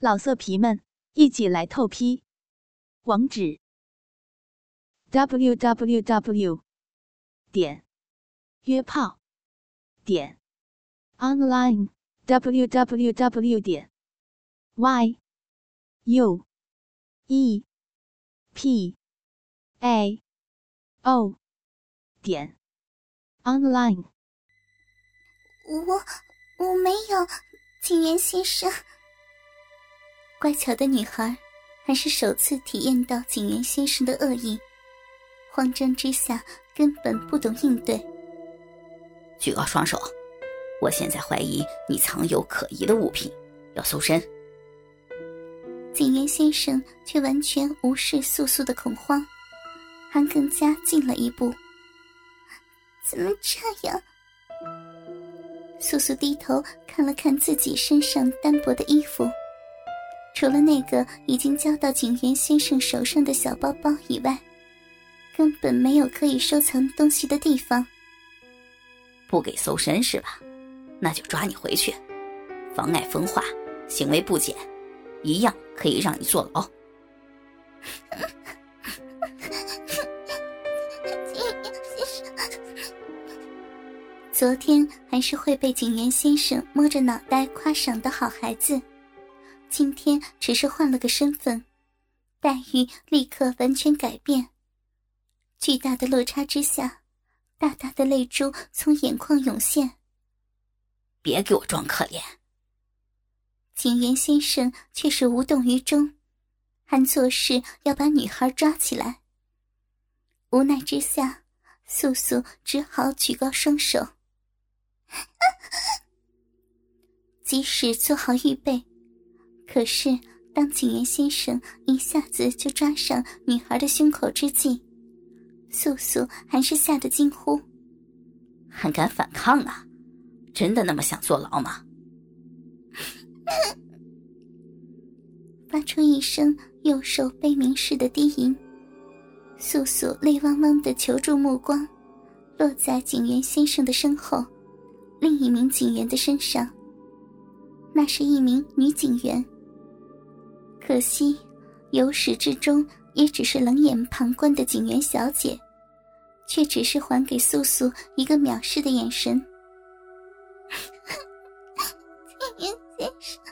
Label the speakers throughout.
Speaker 1: 老色皮们，一起来透批！网址：w w w 点约炮点 online w w w 点 y u e p a o 点 online。
Speaker 2: 我我没有，景元先生。乖巧的女孩还是首次体验到景元先生的恶意，慌张之下根本不懂应对。
Speaker 3: 举高双手，我现在怀疑你藏有可疑的物品，要搜身。
Speaker 2: 景元先生却完全无视素素的恐慌，还更加近了一步。怎么这样？素素低头看了看自己身上单薄的衣服。除了那个已经交到景元先生手上的小包包以外，根本没有可以收藏东西的地方。
Speaker 3: 不给搜身是吧？那就抓你回去，妨碍风化，行为不检，一样可以让你坐牢。
Speaker 2: 昨天还是会被景元先生摸着脑袋夸赏的好孩子。今天只是换了个身份，待遇立刻完全改变。巨大的落差之下，大大的泪珠从眼眶涌现。
Speaker 3: 别给我装可怜！
Speaker 2: 景元先生却是无动于衷，还作势要把女孩抓起来。无奈之下，素素只好举高双手，即使做好预备。可是，当景元先生一下子就抓上女孩的胸口之际，素素还是吓得惊呼：“
Speaker 3: 还敢反抗啊？真的那么想坐牢吗？”
Speaker 2: 发出一声右手悲鸣似的低吟，素素泪汪汪的求助目光落在景元先生的身后，另一名警员的身上。那是一名女警员。可惜，由始至终也只是冷眼旁观的警员小姐，却只是还给素素一个藐视的眼神。警员先生，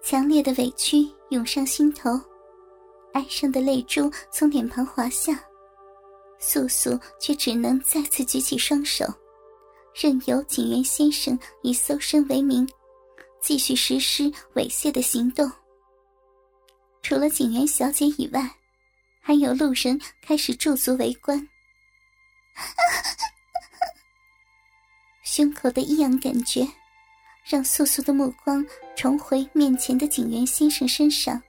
Speaker 2: 强烈的委屈涌上心头，哀伤的泪珠从脸庞滑下，素素却只能再次举起双手，任由警员先生以搜身为名。继续实施猥亵的行动。除了警员小姐以外，还有路人开始驻足围观。胸口的异样感觉，让素素的目光重回面前的警员先生身上。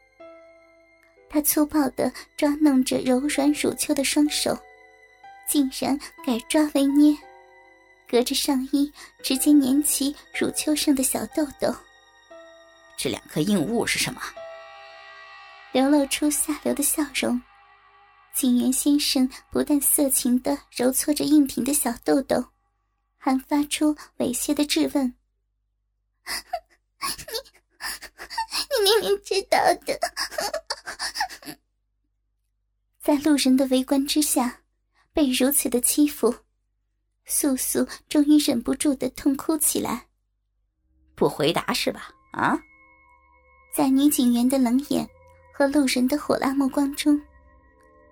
Speaker 2: 他粗暴的抓弄着柔软乳丘的双手，竟然改抓为捏。隔着上衣，直接粘起乳丘上的小豆豆。
Speaker 3: 这两颗硬物是什么？
Speaker 2: 流露出下流的笑容。景元先生不但色情的揉搓着硬挺的小豆豆，还发出猥亵的质问：“ 你，你明明知道的。”在路人的围观之下，被如此的欺负。素素终于忍不住的痛哭起来。
Speaker 3: 不回答是吧？啊！
Speaker 2: 在女警员的冷眼和路人的火辣目光中，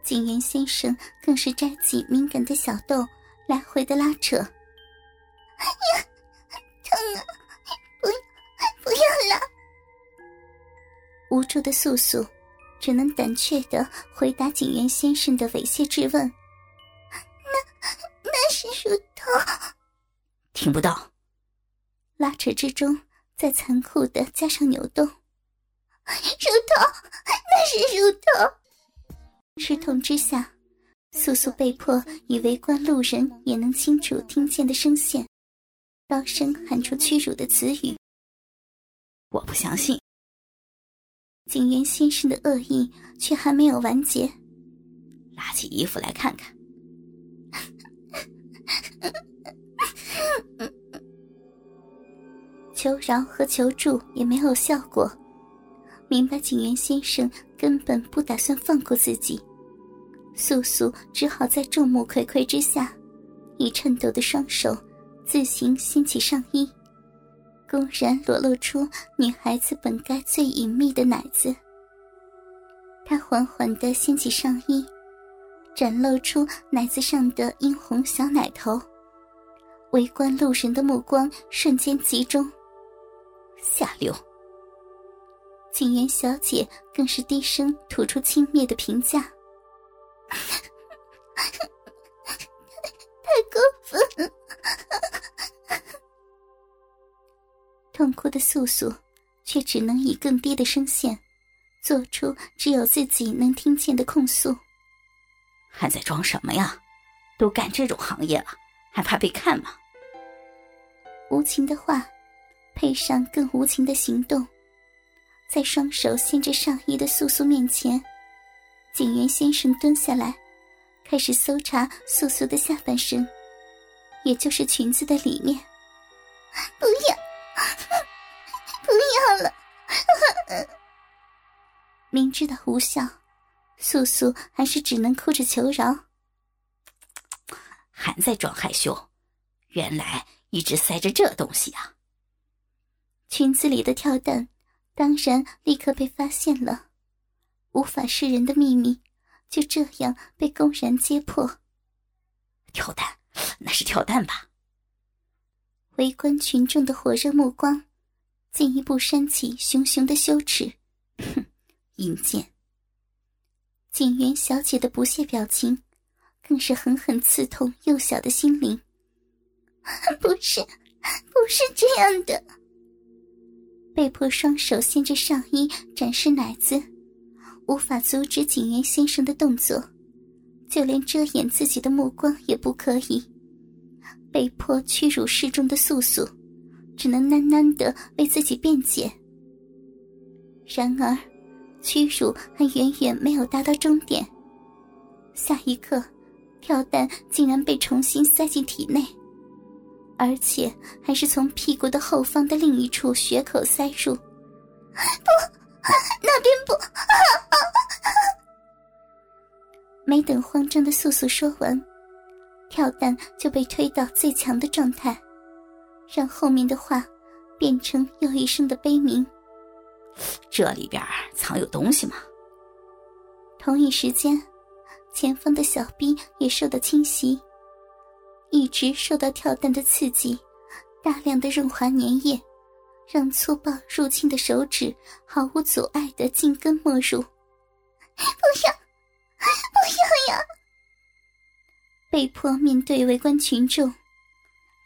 Speaker 2: 警员先生更是摘起敏感的小豆，来回的拉扯。哎呀，疼啊！不，不要了！无助的素素只能胆怯的回答警员先生的猥亵质问。是乳头，
Speaker 3: 听不到。
Speaker 2: 拉扯之中，在残酷的加上扭动。乳头，那是乳头。吃痛之下，素素被迫以围观路人也能清楚听见的声线，高声喊出屈辱的词语。
Speaker 3: 我不相信。
Speaker 2: 景元先生的恶意却还没有完结，
Speaker 3: 拉起衣服来看看。
Speaker 2: 求饶和求助也没有效果，明白景元先生根本不打算放过自己，素素只好在众目睽睽之下，以颤抖的双手自行掀起上衣，公然裸露出女孩子本该最隐秘的奶子。她缓缓地掀起上衣，展露出奶子上的殷红小奶头，围观路人的目光瞬间集中。
Speaker 3: 下流！
Speaker 2: 景元小姐更是低声吐出轻蔑的评价：“太过分！”痛哭的素素却只能以更低的声线，做出只有自己能听见的控诉：“
Speaker 3: 还在装什么呀？都干这种行业了，还怕被看吗？”
Speaker 2: 无情的话。配上更无情的行动，在双手掀着上衣的素素面前，警员先生蹲下来，开始搜查素素的下半身，也就是裙子的里面。不要，不要了！明知道无效，素素还是只能哭着求饶。
Speaker 3: 还在装害羞，原来一直塞着这东西啊！
Speaker 2: 裙子里的跳蛋，当然立刻被发现了，无法示人的秘密就这样被公然揭破。
Speaker 3: 跳蛋，那是跳蛋吧？
Speaker 2: 围观群众的火热目光，进一步煽起熊熊的羞耻。
Speaker 3: 哼，阴贱！
Speaker 2: 景元小姐的不屑表情，更是狠狠刺痛幼小的心灵。不是，不是这样的。被迫双手掀着上衣展示奶子，无法阻止景元先生的动作，就连遮掩自己的目光也不可以。被迫屈辱示众的素素，只能喃喃的为自己辩解。然而，屈辱还远远没有达到终点。下一刻，跳蛋竟然被重新塞进体内。而且还是从屁股的后方的另一处血口塞入，不，那边不。没等慌张的素素说完，跳蛋就被推到最强的状态，让后面的话变成又一声的悲鸣。
Speaker 3: 这里边藏有东西吗？
Speaker 2: 同一时间，前方的小兵也受到侵袭。一直受到跳蛋的刺激，大量的润滑粘液，让粗暴入侵的手指毫无阻碍的进根没入。不要，不要呀！被迫面对围观群众，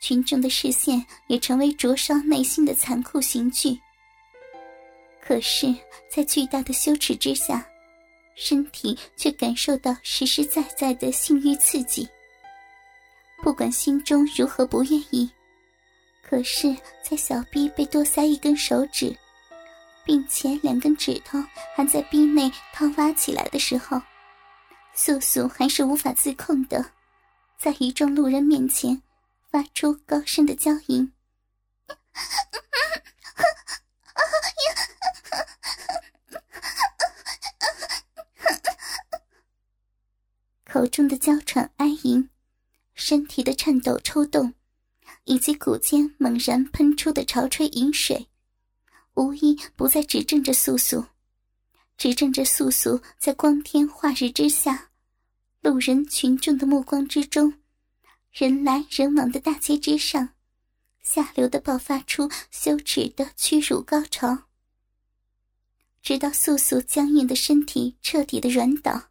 Speaker 2: 群众的视线也成为灼烧内心的残酷刑具。可是，在巨大的羞耻之下，身体却感受到实实在在的性欲刺激。不管心中如何不愿意，可是，在小臂被多塞一根手指，并且两根指头还在臂内掏挖起来的时候，素素还是无法自控的，在一众路人面前发出高声的娇吟，口中的娇喘哀吟。身体的颤抖、抽动，以及骨间猛然喷出的潮吹饮水，无一不在指证着素素，指证着素素在光天化日之下，路人群众的目光之中，人来人往的大街之上，下流的爆发出羞耻的屈辱高潮，直到素素僵硬的身体彻底的软倒，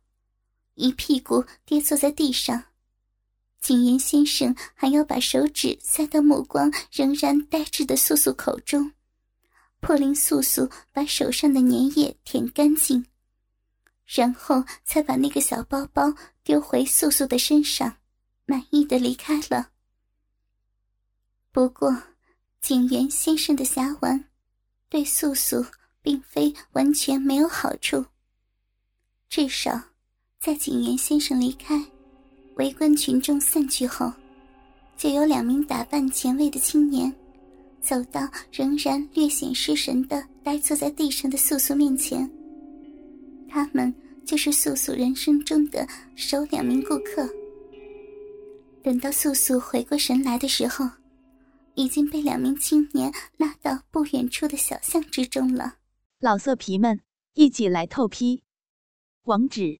Speaker 2: 一屁股跌坐在地上。景言先生还要把手指塞到目光仍然呆滞的素素口中，迫令素素把手上的粘液舔干净，然后才把那个小包包丢回素素的身上，满意的离开了。不过，景言先生的侠玩，对素素并非完全没有好处。至少，在景言先生离开。围观群众散去后，就有两名打扮前卫的青年，走到仍然略显失神的呆坐在地上的素素面前。他们就是素素人生中的首两名顾客。等到素素回过神来的时候，已经被两名青年拉到不远处的小巷之中了。
Speaker 1: 老色皮们，一起来透批！网址